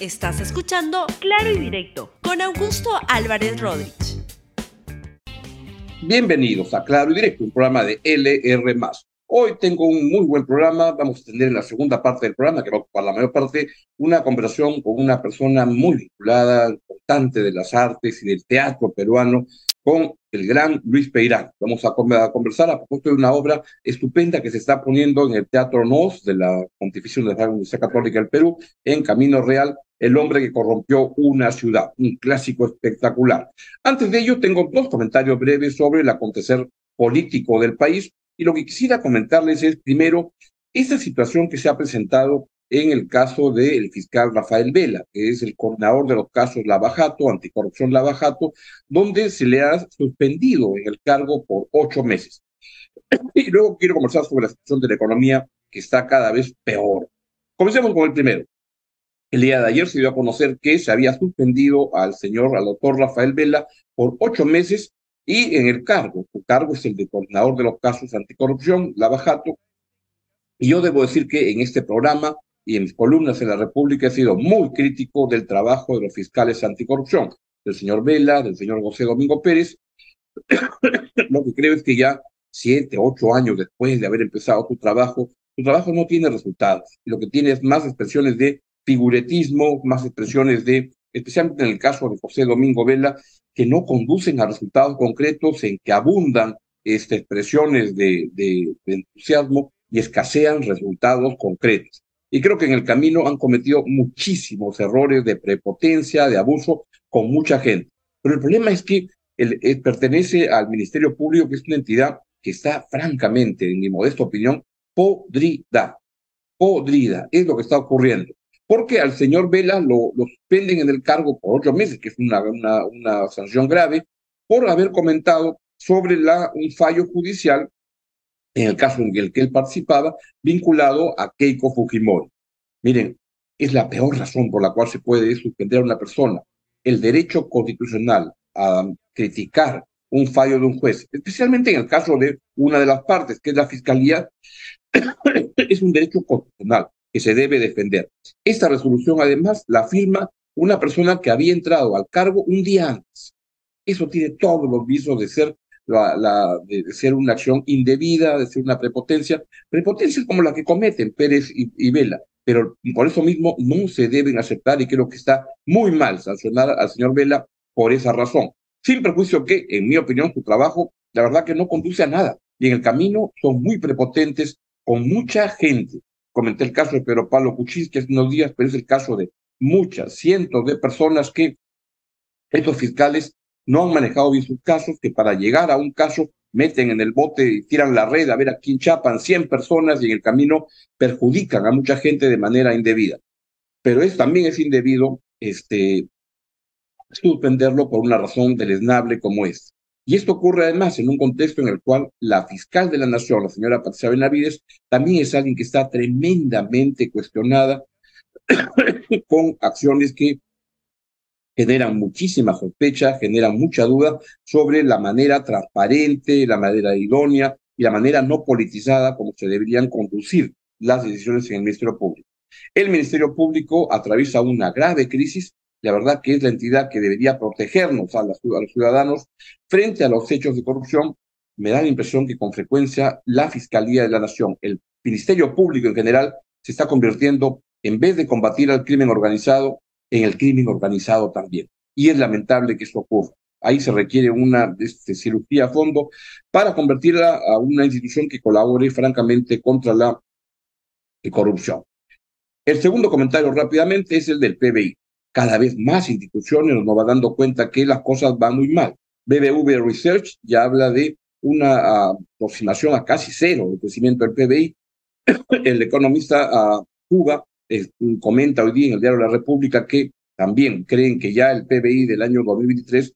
Estás escuchando Claro y Directo con Augusto Álvarez Rodríguez. Bienvenidos a Claro y Directo, un programa de LR. Hoy tengo un muy buen programa. Vamos a tener en la segunda parte del programa, que va a ocupar la mayor parte, una conversación con una persona muy vinculada, importante de las artes y del teatro peruano, con el gran Luis Peirán. Vamos a, conversar a propósito de una obra estupenda que se está poniendo en el Teatro NOS de la Pontificia Universidad Católica del Perú, en Camino Real, El hombre que corrompió una ciudad, un clásico espectacular. Antes de ello, tengo dos comentarios breves sobre el acontecer político del país y lo que quisiera comentarles es, primero, esa situación que se ha presentado en el caso del fiscal Rafael Vela, que es el coordinador de los casos Lavajato, anticorrupción Lavajato, donde se le ha suspendido en el cargo por ocho meses. Y luego quiero conversar sobre la situación de la economía, que está cada vez peor. Comencemos con el primero. El día de ayer se dio a conocer que se había suspendido al señor, al doctor Rafael Vela, por ocho meses y en el cargo. Su cargo es el de coordinador de los casos anticorrupción, Lavajato. Y yo debo decir que en este programa y en mis columnas en la República he sido muy crítico del trabajo de los fiscales anticorrupción, del señor Vela, del señor José Domingo Pérez. Lo que creo es que ya siete, ocho años después de haber empezado tu trabajo, tu trabajo no tiene resultados. Lo que tiene es más expresiones de figuretismo, más expresiones de, especialmente en el caso de José Domingo Vela, que no conducen a resultados concretos, en que abundan este, expresiones de, de entusiasmo y escasean resultados concretos. Y creo que en el camino han cometido muchísimos errores de prepotencia, de abuso con mucha gente. Pero el problema es que él, eh, pertenece al Ministerio Público, que es una entidad que está francamente, en mi modesta opinión, podrida. Podrida, es lo que está ocurriendo. Porque al señor Vela lo, lo suspenden en el cargo por ocho meses, que es una, una, una sanción grave, por haber comentado sobre un fallo judicial en el caso en el que él participaba, vinculado a Keiko Fujimori. Miren, es la peor razón por la cual se puede suspender a una persona. El derecho constitucional a criticar un fallo de un juez, especialmente en el caso de una de las partes, que es la fiscalía, es un derecho constitucional que se debe defender. Esta resolución, además, la firma una persona que había entrado al cargo un día antes. Eso tiene todos los visos de ser la, de, ser una acción indebida, de ser una prepotencia, prepotencias como la que cometen Pérez y, Vela, pero por eso mismo no se deben aceptar y creo que está muy mal sancionar al señor Vela por esa razón. Sin perjuicio que, en mi opinión, su trabajo, la verdad que no conduce a nada. Y en el camino son muy prepotentes con mucha gente. Comenté el caso de Pedro Pablo Cuchis, que hace unos días, pero es el caso de muchas, cientos de personas que estos fiscales no han manejado bien sus casos, que para llegar a un caso meten en el bote y tiran la red a ver a quién chapan 100 personas y en el camino perjudican a mucha gente de manera indebida. Pero es, también es indebido este, suspenderlo por una razón deleznable como es. Y esto ocurre además en un contexto en el cual la fiscal de la Nación, la señora Patricia Benavides, también es alguien que está tremendamente cuestionada con acciones que generan muchísima sospecha, generan mucha duda sobre la manera transparente, la manera idónea y la manera no politizada como se deberían conducir las decisiones en el Ministerio Público. El Ministerio Público atraviesa una grave crisis, la verdad que es la entidad que debería protegernos a, los ciudadanos frente a los hechos de corrupción. Me da la impresión que con frecuencia la Fiscalía de la Nación, el Ministerio Público en general, se está convirtiendo, en vez de combatir al crimen organizado, en el crimen organizado también. Y es lamentable que eso ocurra. Ahí se requiere una este, cirugía a fondo para convertirla a una institución que colabore francamente contra la corrupción. El segundo comentario rápidamente es el del PBI. Cada vez más instituciones nos van dando cuenta que las cosas van muy mal. BBV Research ya habla de una aproximación a casi cero de crecimiento del PBI. El economista uh, Cuba comenta hoy día en el diario La República que también creen que ya el PBI del año 2023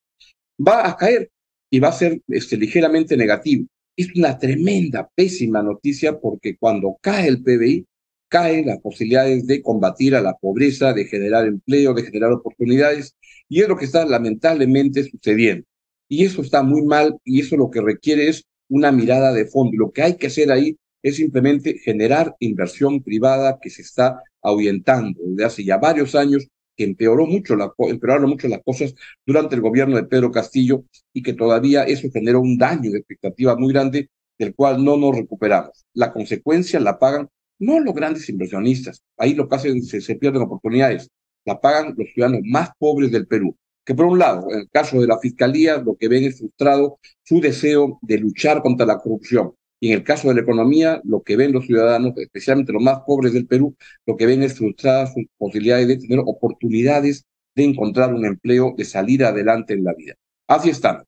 va a caer y va a ser este, ligeramente negativo. Es una tremenda, pésima noticia porque cuando cae el PBI, caen las posibilidades de combatir a la pobreza, de generar empleo, de generar oportunidades, y es lo que está lamentablemente sucediendo. Y eso está muy mal y eso lo que requiere es una mirada de fondo. Lo que hay que hacer ahí es simplemente generar inversión privada que se está ahuyentando desde hace ya varios años que empeoró mucho la, empeoraron mucho las cosas durante el gobierno de Pedro Castillo y que todavía eso generó un daño de expectativa muy grande del cual no nos recuperamos. La consecuencia la pagan no los grandes inversionistas, ahí lo que hacen se, se pierden oportunidades, la pagan los ciudadanos más pobres del Perú, que por un lado, en el caso de la Fiscalía, lo que ven es frustrado su deseo de luchar contra la corrupción. Y en el caso de la economía, lo que ven los ciudadanos, especialmente los más pobres del Perú, lo que ven es frustradas sus posibilidades de tener oportunidades de encontrar un empleo, de salir adelante en la vida. Así estamos.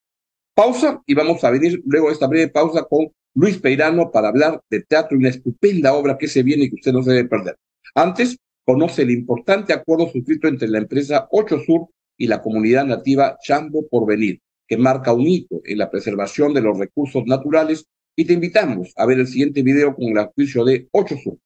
Pausa y vamos a venir luego de esta breve pausa con Luis Peirano para hablar de teatro y una estupenda obra que se viene y que usted no se debe perder. Antes, conoce el importante acuerdo suscrito entre la empresa 8 Sur y la comunidad nativa Chambo Porvenir, que marca un hito en la preservación de los recursos naturales y te invitamos a ver el siguiente video con el auspicio de 8 Sur.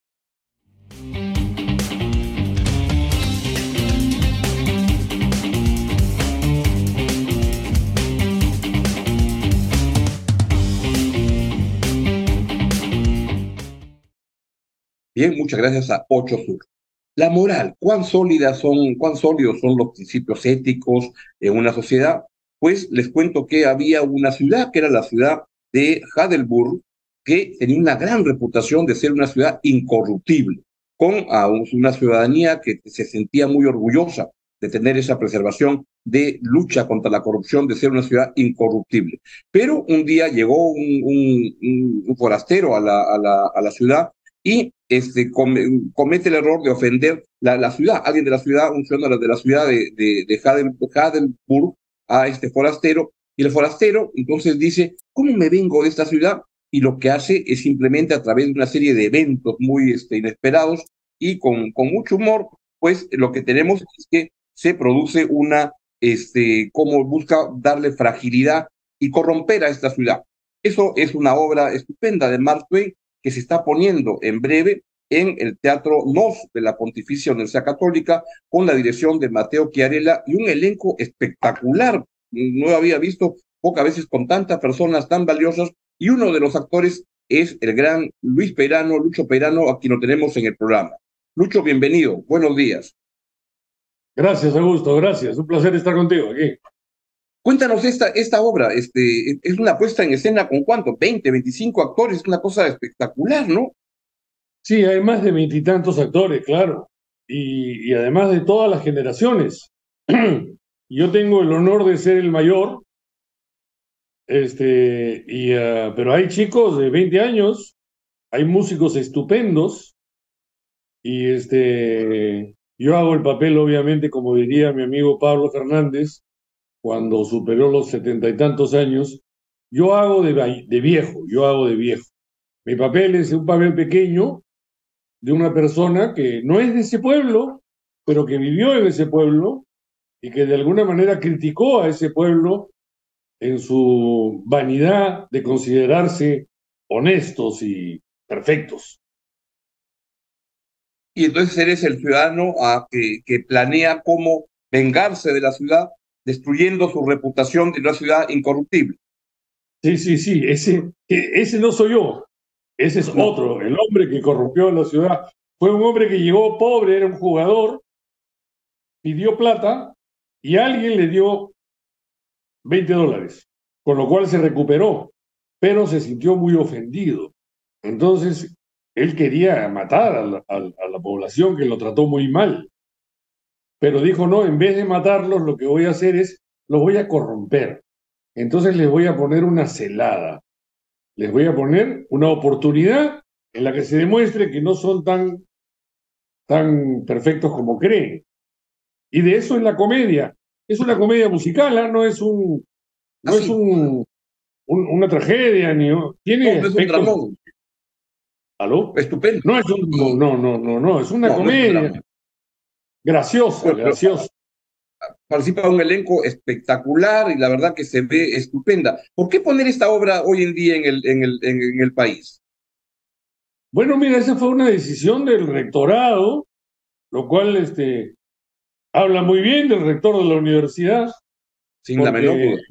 Bien, muchas gracias a 8 Sur. La moral, ¿cuán sólidas son, cuán sólidos son los principios éticos en una sociedad? Pues les cuento que había una ciudad, que era la ciudad de Heidelberg, que tenía una gran reputación de ser una ciudad incorruptible, con una ciudadanía que se sentía muy orgullosa de tener esa preservación de lucha contra la corrupción, de ser una ciudad incorruptible. Pero un día llegó un, forastero a la, a, la, a la ciudad y este, comete el error de ofender la, la, ciudad, alguien de la ciudad, un ciudadano de la ciudad de, de, de a este forastero, y el forastero entonces dice, ¿cómo me vengo de esta ciudad? Y lo que hace es simplemente a través de una serie de eventos muy este, inesperados y con, mucho humor, pues lo que tenemos es que se produce una, este, como busca darle fragilidad y corromper a esta ciudad. Eso es una obra estupenda de Mark Twain que se está poniendo en breve en el Teatro Nos de la Pontificia Universidad Católica con la dirección de Mateo Chiarella y un elenco espectacular. No había visto pocas veces con tantas personas tan valiosas y uno de los actores es el gran Luis Perano, Lucho Perano, a quien lo tenemos en el programa. Lucho, bienvenido. Buenos días. Gracias, Augusto. Gracias. Un placer estar contigo aquí. Cuéntanos esta, esta obra, este, es una puesta en escena con cuánto, 20, 25 actores, es una cosa espectacular, ¿no? Sí, hay más de veintitantos actores, claro, y, y, además de todas las generaciones. Yo tengo el honor de ser el mayor, este, y, uh, pero hay chicos de 20 años, hay músicos estupendos, y este, yo hago el papel, obviamente, como diría mi amigo Pablo Fernández, cuando superó los setenta y tantos años, yo hago de, de viejo, yo hago de viejo. Mi papel es un papel pequeño de una persona que no es de ese pueblo, pero que vivió en ese pueblo y que de alguna manera criticó a ese pueblo en su vanidad de considerarse honestos y perfectos. Y entonces eres el ciudadano a que, que planea cómo vengarse de la ciudad destruyendo su reputación de una ciudad incorruptible. Sí, sí, sí, ese, ese no soy yo, ese es otro, el hombre que corrompió la ciudad. Fue un hombre que llegó pobre, era un jugador, pidió plata y alguien le dio 20 dólares, con lo cual se recuperó, pero se sintió muy ofendido. Entonces, él quería matar a la, población que lo trató muy mal. Pero dijo, no, en vez de matarlos, lo que voy a hacer es, los voy a corromper. Entonces les voy a poner una celada. Les voy a poner una oportunidad en la que se demuestre que no son tan, tan perfectos como creen. Y de eso es la comedia. Es una comedia musical, ¿eh? no es un, no es un, una tragedia, ni tiene. No, es un dramón. ¿Aló? Estupendo. No es un, no, no, no, no, es una comedia. Gracioso, gracioso. Participa un elenco espectacular y la verdad que se ve estupenda. ¿Por qué poner esta obra hoy en día en el, en el, en, el país? Bueno, mira, esa fue una decisión del rectorado, lo cual este, habla muy bien del rector de la universidad. Sin la menor duda.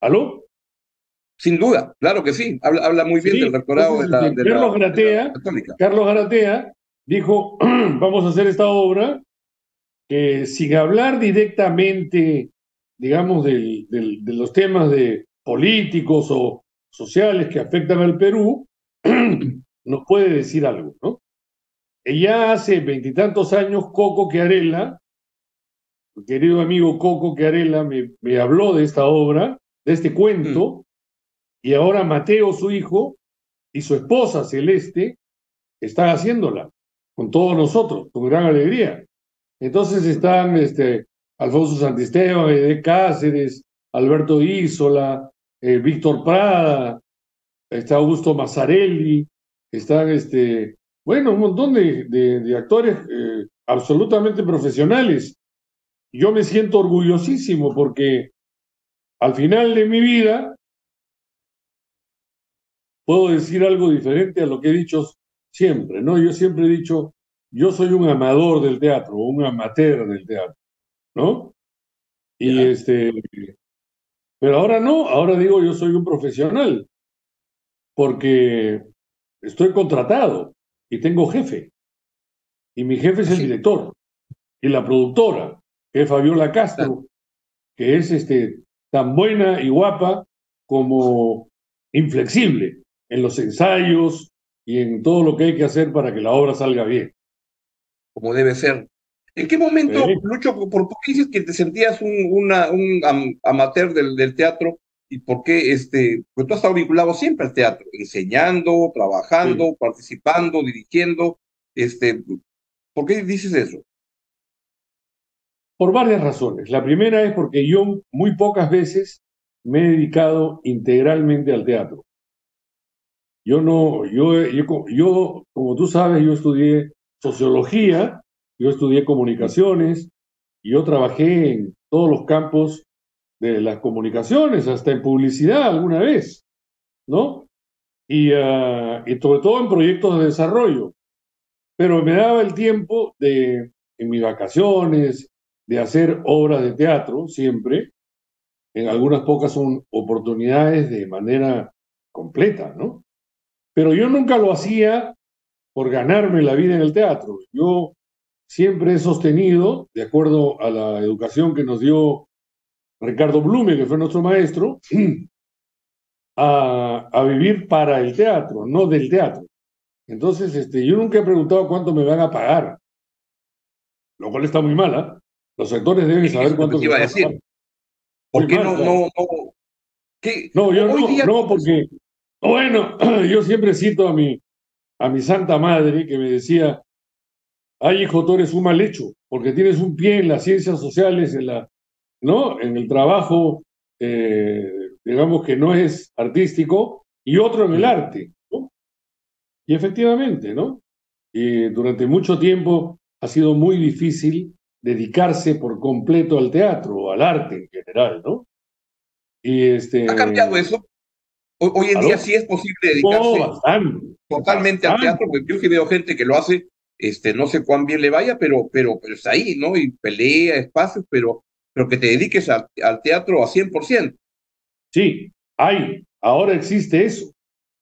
¿Aló? Sin duda, claro que sí. Habla, habla muy bien del rectorado de la, de Carlos Garatea, Carlos Garatea dijo, vamos a hacer esta obra que sin hablar directamente, digamos, de los temas de políticos o sociales que afectan al Perú, nos puede decir algo, ¿no? Ya hace veintitantos años, Coco Chiarella, mi querido amigo Coco Chiarella, me, me habló de esta obra, de este cuento, mm. y ahora Mateo, su hijo, y su esposa Celeste, están haciéndola con todos nosotros, con gran alegría. Entonces están este, Alfonso Santisteban, de Cáceres, Alberto Isola, eh, Víctor Prada, está Augusto Mazzarelli, están, este, bueno, un montón de, actores eh, absolutamente profesionales. Yo me siento orgullosísimo porque al final de mi vida puedo decir algo diferente a lo que he dicho siempre, ¿no? Yo siempre he dicho, yo soy un amador del teatro, un amateur del teatro, ¿no? Y este, pero ahora no, ahora digo yo soy un profesional, porque estoy contratado y tengo jefe. Y mi jefe es el director y la productora, que es Fabiola Castro, que es este, tan buena y guapa como inflexible en los ensayos y en todo lo que hay que hacer para que la obra salga bien. Como debe ser. ¿En qué momento, Lucho, por, qué dices que te sentías un, una, un amateur del, del, teatro y por qué, este, porque tú has estado vinculado siempre al teatro, enseñando, trabajando, participando, dirigiendo, este, ¿por qué dices eso? Por varias razones. La primera es porque yo muy pocas veces me he dedicado integralmente al teatro. Yo no, yo, yo, yo como tú sabes, yo estudié sociología yo estudié comunicaciones y yo trabajé en todos los campos de las comunicaciones, hasta en publicidad alguna vez, ¿no? Y, ah, y sobre todo en proyectos de desarrollo. Pero me daba el tiempo de, en mis vacaciones, de hacer obras de teatro siempre, en algunas pocas son oportunidades de manera completa, ¿no? Pero yo nunca lo hacía por ganarme la vida en el teatro. Yo siempre he sostenido, de acuerdo a la educación que nos dio Ricardo Blume, que fue nuestro maestro, a, vivir para el teatro, no del teatro. Entonces, este, yo nunca he preguntado cuánto me van a pagar, lo cual está muy mala. Los actores deben saber cuánto van a pagar. ¿Por qué no, no, no, no, yo no, no, porque, bueno, yo siempre cito a mi, a mi santa madre que me decía, ay hijo, tú eres un mal hecho, porque tienes un pie en las ciencias sociales, en, la, ¿no? en el trabajo, eh, digamos que no es artístico, y otro en el arte. ¿no? Y efectivamente, ¿no? Y durante mucho tiempo ha sido muy difícil dedicarse por completo al teatro o al arte en general, ¿no? Y este... ¿Ha cambiado eso? Hoy, en día sí es posible dedicarse totalmente al teatro, porque yo que veo gente que lo hace este, no sé cuán bien le vaya, pero, pero, pero está ahí, ¿no? Y pelea, espacios, pero, pero que te dediques al teatro a 100%. Sí, hay, ahora existe eso.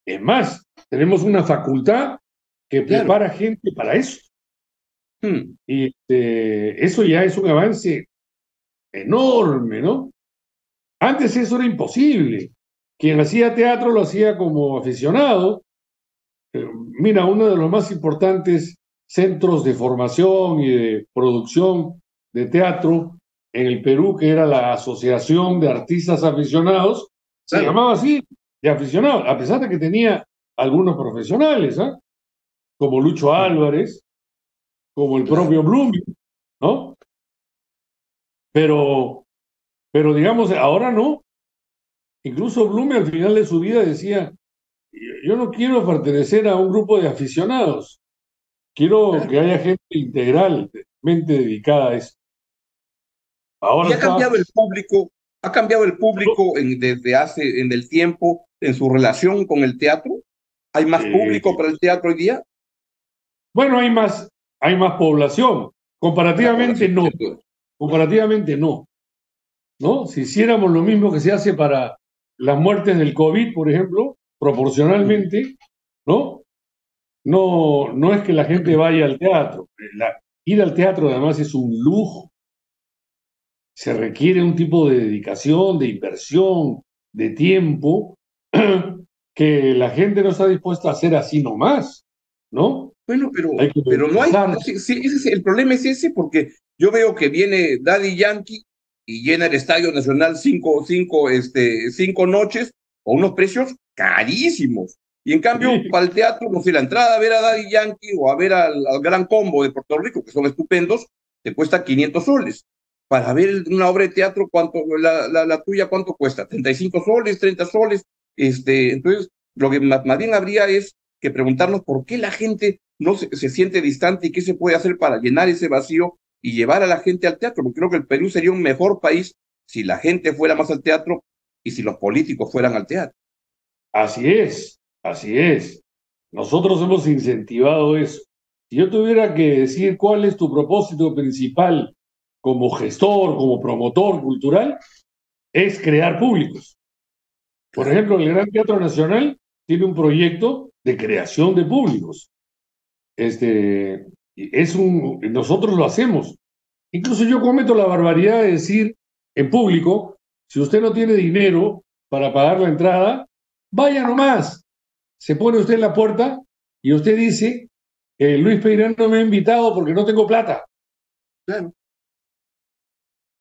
Es más, tenemos una facultad que prepara gente para eso. Hmm. Y este, eso ya es un avance enorme, ¿no? Antes eso era imposible. Quien hacía teatro lo hacía como aficionado. Eh, mira, uno de los más importantes centros de formación y de producción de teatro en el Perú, que era la Asociación de Artistas Aficionados, se llamaba así, de aficionados, a pesar de que tenía algunos profesionales, ¿ah? como Lucho Álvarez, como el propio Blooming, ¿no? Pero, pero digamos, ahora no. Incluso Blooming al final de su vida decía, yo no quiero pertenecer a un grupo de aficionados, Quiero que haya gente integralmente dedicada a eso. Ahora ¿Y ha cambiado el público? ¿Ha cambiado el público desde hace, en el tiempo, en su relación con el teatro? ¿Hay más eh, público para el teatro hoy día? Bueno, hay más, hay más población. Comparativamente no. Comparativamente no. ¿No? Si hiciéramos lo mismo que se hace para las muertes del COVID, por ejemplo, proporcionalmente, ¿no? no, no es que la gente vaya al teatro. Ir al teatro además es un lujo. Se requiere un tipo de dedicación, de inversión, de tiempo, que la gente no está dispuesta a hacer así nomás, ¿no? Bueno, pero, pero no hay. el problema es ese, porque yo veo que viene Daddy Yankee y llena el Estadio Nacional cinco, cinco, este, cinco noches a unos precios carísimos. Y en cambio, para el teatro, no sé, la entrada a ver a Daddy Yankee o a ver al, Gran Combo de Puerto Rico, que son estupendos, te cuesta 500 soles. Para ver una obra de teatro, ¿cuánto, la, la, tuya, ¿cuánto cuesta? 35 soles, 30 soles. Este, entonces, lo que más, bien habría es que preguntarnos por qué la gente no se, siente distante y qué se puede hacer para llenar ese vacío y llevar a la gente al teatro, porque creo que el Perú sería un mejor país si la gente fuera más al teatro y si los políticos fueran al teatro. Así es, así es. Nosotros hemos incentivado eso. Si yo tuviera que decir cuál es tu propósito principal como gestor, como promotor cultural, es crear públicos. Por ejemplo, el Gran Teatro Nacional tiene un proyecto de creación de públicos. Este, es un, nosotros lo hacemos. Incluso yo cometo la barbaridad de decir en público, si usted no tiene dinero para pagar la entrada, vaya nomás. Se pone usted en la puerta y usted dice, eh, Luis Peirán no me ha invitado porque no tengo plata. Claro.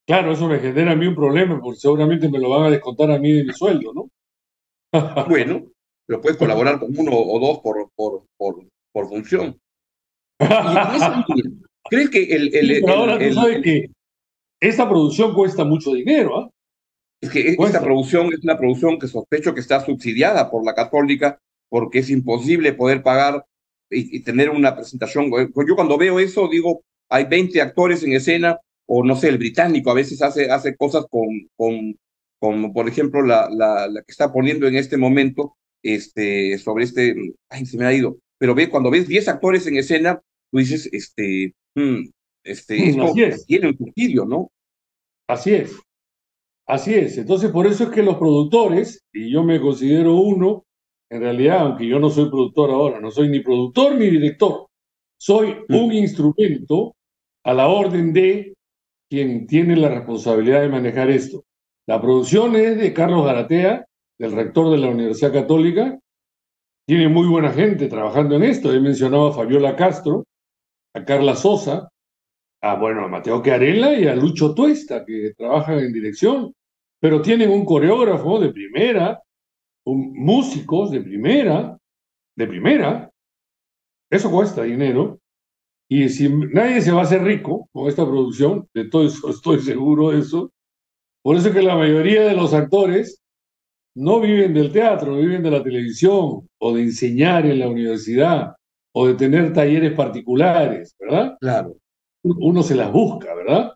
Claro, eso me genera a mí un problema, porque seguramente me lo van a descontar a mí de mi sueldo, ¿no? bueno, pero puedes colaborar con uno o dos por, por, por, por función. ¿Crees que el, el, ahora tú sabes que esta producción cuesta mucho dinero, ¿ah? Es que esta producción es una producción que sospecho que está subsidiada por la católica porque es imposible poder pagar y, tener una presentación. Yo cuando veo eso digo, hay 20 actores en escena o no sé, el británico a veces hace, hace cosas con, con, con por ejemplo, la, la, la, que está poniendo en este momento este, sobre este, ay, se me ha ido, pero ve, cuando ves 10 actores en escena, tú dices, este, este, mm, esto tiene un subsidio, ¿no? Así es. Así es. Entonces, por eso es que los productores, y yo me considero uno, en realidad, aunque yo no soy productor ahora, no soy ni productor ni director, soy mm. un instrumento a la orden de quien tiene la responsabilidad de manejar esto. La producción es de Carlos Garatea, del rector de la Universidad Católica. Tiene muy buena gente trabajando en esto. He mencionado a Fabiola Castro, a Carla Sosa, a, bueno, a Mateo Quearela y a Lucho Tuesta, que trabajan en dirección, pero tienen un coreógrafo de primera, un, músicos de primera, de primera. Eso cuesta dinero. Y si nadie se va a hacer rico con esta producción, de todo eso estoy seguro de eso. Por eso es que la mayoría de los actores no viven del teatro, viven de la televisión o de enseñar en la universidad o de tener talleres particulares, ¿verdad? Claro. Uno se las busca, ¿verdad?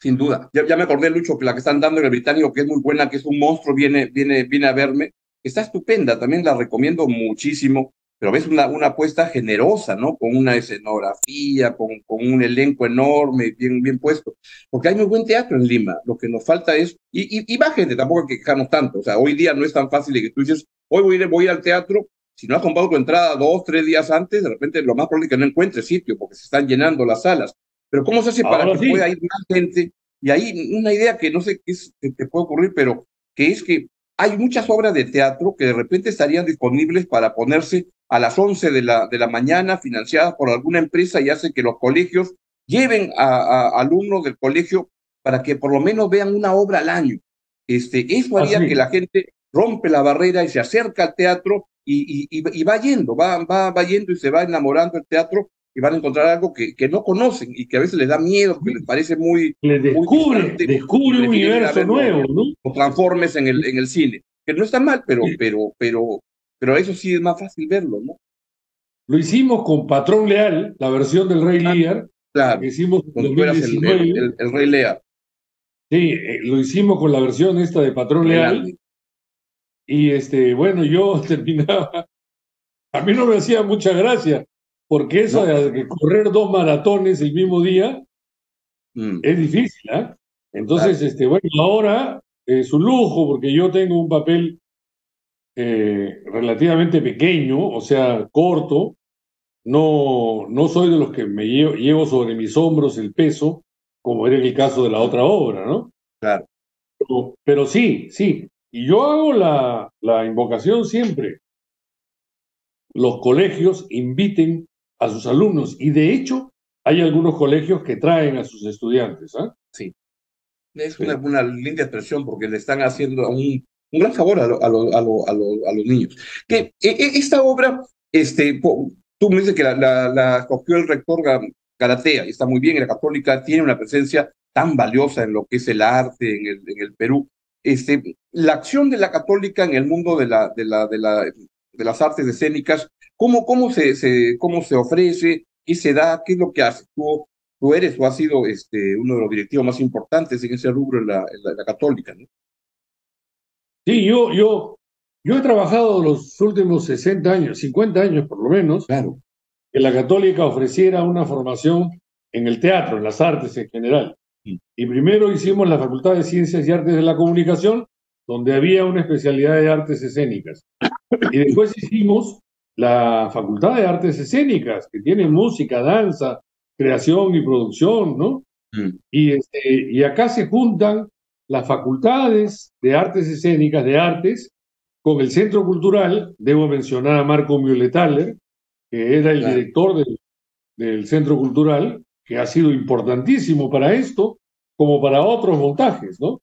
Sin duda. Ya, me acordé, Lucho, que la que están dando en el británico, que es muy buena, que es un monstruo, viene, viene, viene a verme. Está estupenda, también la recomiendo muchísimo pero ves una, una apuesta generosa, ¿no? Con una escenografía, con, con un elenco enorme, bien, bien puesto. Porque hay muy buen teatro en Lima. Lo que nos falta es, y, y, y va gente, tampoco hay que quejarnos tanto. O sea, hoy día no es tan fácil de que tú dices, hoy voy a ir, voy al teatro, si no has comprado tu entrada dos, tres días antes, de repente lo más probable es que no encuentres sitio porque se están llenando las salas. Pero ¿cómo se hace para que pueda ir más gente? Y ahí una idea que no sé qué es, que te puede ocurrir, pero que es que hay muchas obras de teatro que de repente estarían disponibles para ponerse a las 11 de la, de la mañana financiadas por alguna empresa y hace que los colegios lleven a, alumnos del colegio para que por lo menos vean una obra al año. Este, eso haría que la gente rompe la barrera y se acerca al teatro y, y, va yendo, va, va, va yendo y se va enamorando del teatro y van a encontrar algo que, que no conocen y que a veces les da miedo, que les parece muy... Les descubre, descubre un universo nuevo, ¿no? O transformes en el, en el cine, que no está mal, pero, pero, pero, pero eso sí es más fácil verlo, ¿no? Lo hicimos con Patrón Leal, la versión del Rey ah, Lear. Claro. hicimos el, el, Rey Lear. Sí, eh, lo hicimos con la versión esta de Patrón Leal. Y este, bueno, yo terminaba. A mí no me hacía mucha gracia, porque eso de correr dos maratones el mismo día mm. es difícil, ¿ah? Entonces, este, bueno, ahora es un lujo, porque yo tengo un papel eh, relativamente pequeño, o sea, corto, no, no soy de los que me llevo, llevo sobre mis hombros el peso, como era el caso de la otra obra, ¿no? Claro. Pero, pero sí, sí. Y yo hago la, la invocación siempre. Los colegios inviten a sus alumnos y de hecho hay algunos colegios que traen a sus estudiantes. ¿ah? Sí. Es una, una, linda expresión porque le están haciendo un, un gran favor a, a, a, a, los niños. Que e, e, esta obra, este, tú me dices que la, la, la cogió el rector Garatea, y está muy bien, la católica tiene una presencia tan valiosa en lo que es el arte en el, en el Perú. Este, la acción de la católica en el mundo de, la, de, la, de, la, de las artes escénicas, ¿cómo, cómo, se, se, ¿cómo se ofrece? ¿Qué se da? ¿Qué es lo que hace? Tú, tú eres o has sido este, uno de los directivos más importantes en ese rubro en la, en la, en la católica, ¿no? Sí, yo, yo, yo he trabajado los últimos 60 años, 50 años por lo menos, claro. que la católica ofreciera una formación en el teatro, en las artes en general. Mm. Y primero hicimos la Facultad de Ciencias y Artes de la Comunicación, donde había una especialidad de artes escénicas. Y después hicimos la Facultad de Artes Escénicas, que tiene música, danza, creación y producción, ¿no? Mm. Y, este, y acá se juntan las facultades de artes escénicas, de artes, con el Centro Cultural, debo mencionar a Marco Mioletaler, que era el Claro. director del, del Centro Cultural, que ha sido importantísimo para esto, como para otros montajes, ¿no?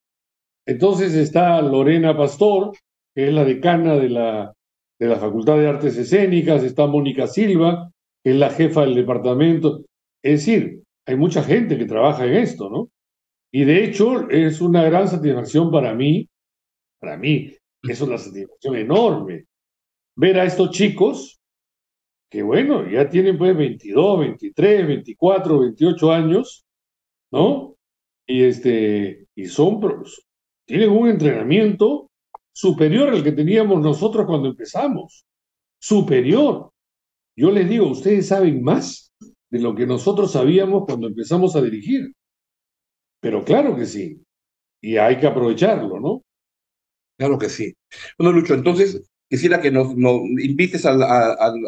Entonces está Lorena Pastor, que es la decana de la, de la Facultad de Artes Escénicas, está Mónica Silva, que es la jefa del departamento. Es decir, hay mucha gente que trabaja en esto, ¿no? Y de hecho es una gran satisfacción para mí, para mí, es una satisfacción enorme ver a estos chicos que, bueno, ya tienen pues 22, 23, 24, 28 años, ¿no? Y, este, y son, tienen un entrenamiento superior al que teníamos nosotros cuando empezamos. Superior. Yo les digo, ustedes saben más de lo que nosotros sabíamos cuando empezamos a dirigir. Pero claro que sí. Y hay que aprovecharlo, ¿no? Claro que sí. Bueno, Lucho, entonces quisiera que nos, invites al, a- al-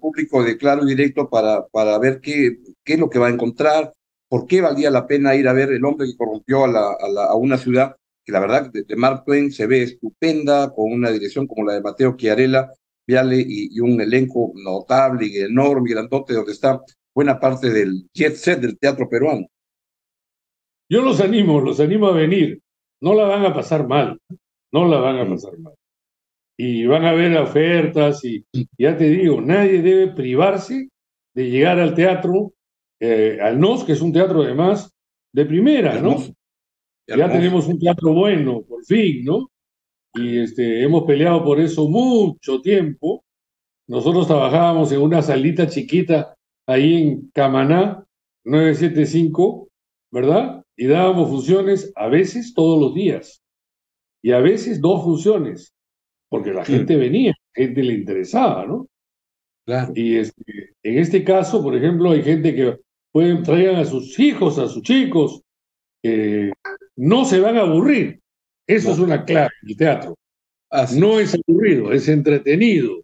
público de Claro y Directo para, para ver qué, qué es lo que va a encontrar, por qué valía la pena ir a ver El hombre que corrompió a, la- a una ciudad que la verdad de, Mark Twain se ve estupenda, con una dirección como la de Mateo Chiarella, Viale y, y un elenco notable y enorme y grandote donde está buena parte del jet set del teatro peruano. Yo los animo, los animo a venir. No la van a pasar mal. No la van a pasar mal. Y van a ver ofertas y ya te digo, nadie debe privarse de llegar al teatro, eh, al NOS, que es un teatro además de primera, ¿no? Ya Hermoso. tenemos un teatro bueno, por fin, ¿no? Y este, hemos peleado por eso mucho tiempo. Nosotros trabajábamos en una salita chiquita ahí en Camaná, 975, ¿verdad? Y dábamos funciones a veces todos los días. Y a veces dos funciones, porque la Sí. gente venía, la gente le interesaba, ¿no? Claro. Y este, en este caso, por ejemplo, hay gente que pueden traigan a sus hijos, a sus chicos, eh, no se van a aburrir. Eso No. es una clave del teatro. Así, No es aburrido, es entretenido.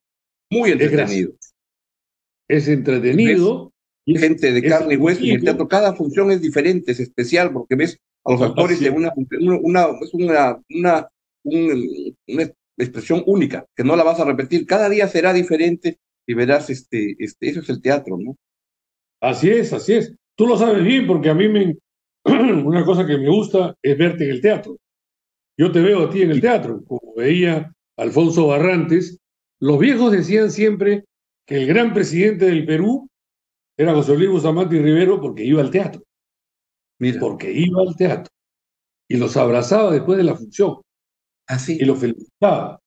muy entretenido. Es entretenido. es- gente de carne y hueso y el teatro, cada función es diferente, es especial, porque ves a los actores Así en una, una, una, es una, una, un- una expresión única, que no la vas a repetir, cada día será diferente y verás, este, este, eso es el teatro, ¿no? Así es, así es. Tú lo sabes bien porque a mí me, una cosa que me gusta es verte en el teatro. Yo te veo a ti en el teatro, como veía Alfonso Barrantes. Los viejos decían siempre que el gran presidente del Perú era José Luis Bustamante y Rivero porque iba al teatro, Mira, porque iba al teatro. Y los abrazaba después de la función así, y los felicitaba,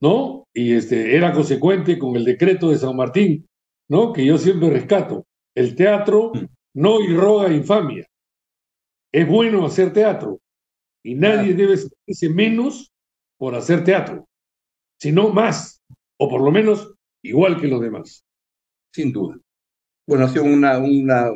¿no? Y este, era consecuente con el decreto de San Martín, ¿no? Que yo siempre rescato. El teatro Mm. no irroga infamia. Es bueno hacer teatro. Y nadie debe sentirse menos por hacer teatro, sino más, o por lo menos igual que los demás. sin duda. Bueno, ha sido una, una,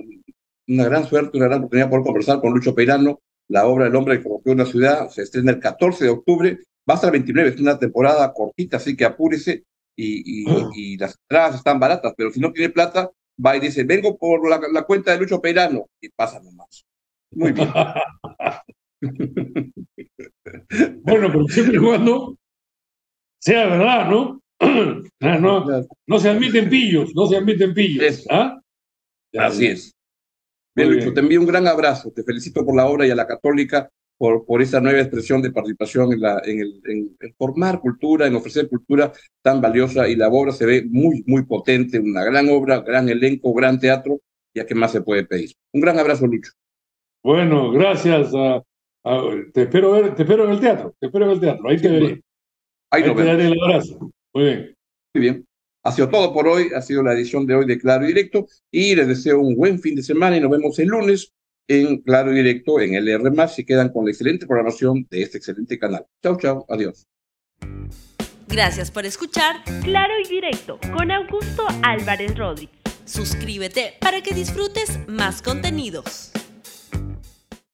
una gran suerte, una gran oportunidad poder conversar con Lucho Peirano, la obra El hombre que corrompió una ciudad, se estrena el 14 de octubre, va hasta el 29, es una temporada cortita, así que apúrese, y, y, las entradas están baratas, pero si no tiene plata, va y dice, vengo por la, la cuenta de Lucho Peirano y pasa nomás. Muy bien. bueno, pero siempre y cuando sea verdad, ¿no? no, no se admiten pillos, no se admiten pillos. ¿ah? Así es. Bien, Lucho, te envío un gran abrazo. Te felicito por la obra y a la Católica por, por esa nueva expresión de participación en, la, en, el, en, formar cultura, en ofrecer cultura tan valiosa. Y la obra se ve muy, muy potente, una gran obra, gran elenco, gran teatro. Ya que más se puede pedir. Un gran abrazo, Lucho. Bueno, gracias. te, espero ver, te espero en el teatro. Te espero en el teatro. Ahí te veré. Ahí, Ahí te daré el abrazo. Muy bien. Muy bien. Ha sido todo por hoy, ha sido la edición de hoy de Claro y Directo y les deseo un buen fin de semana y nos vemos el lunes en Claro y Directo en LR+, si quedan con la excelente programación de este excelente canal. Chao, chao, adiós. Gracias por escuchar Claro y Directo con Augusto Álvarez Rodríguez. Suscríbete para que disfrutes más contenidos.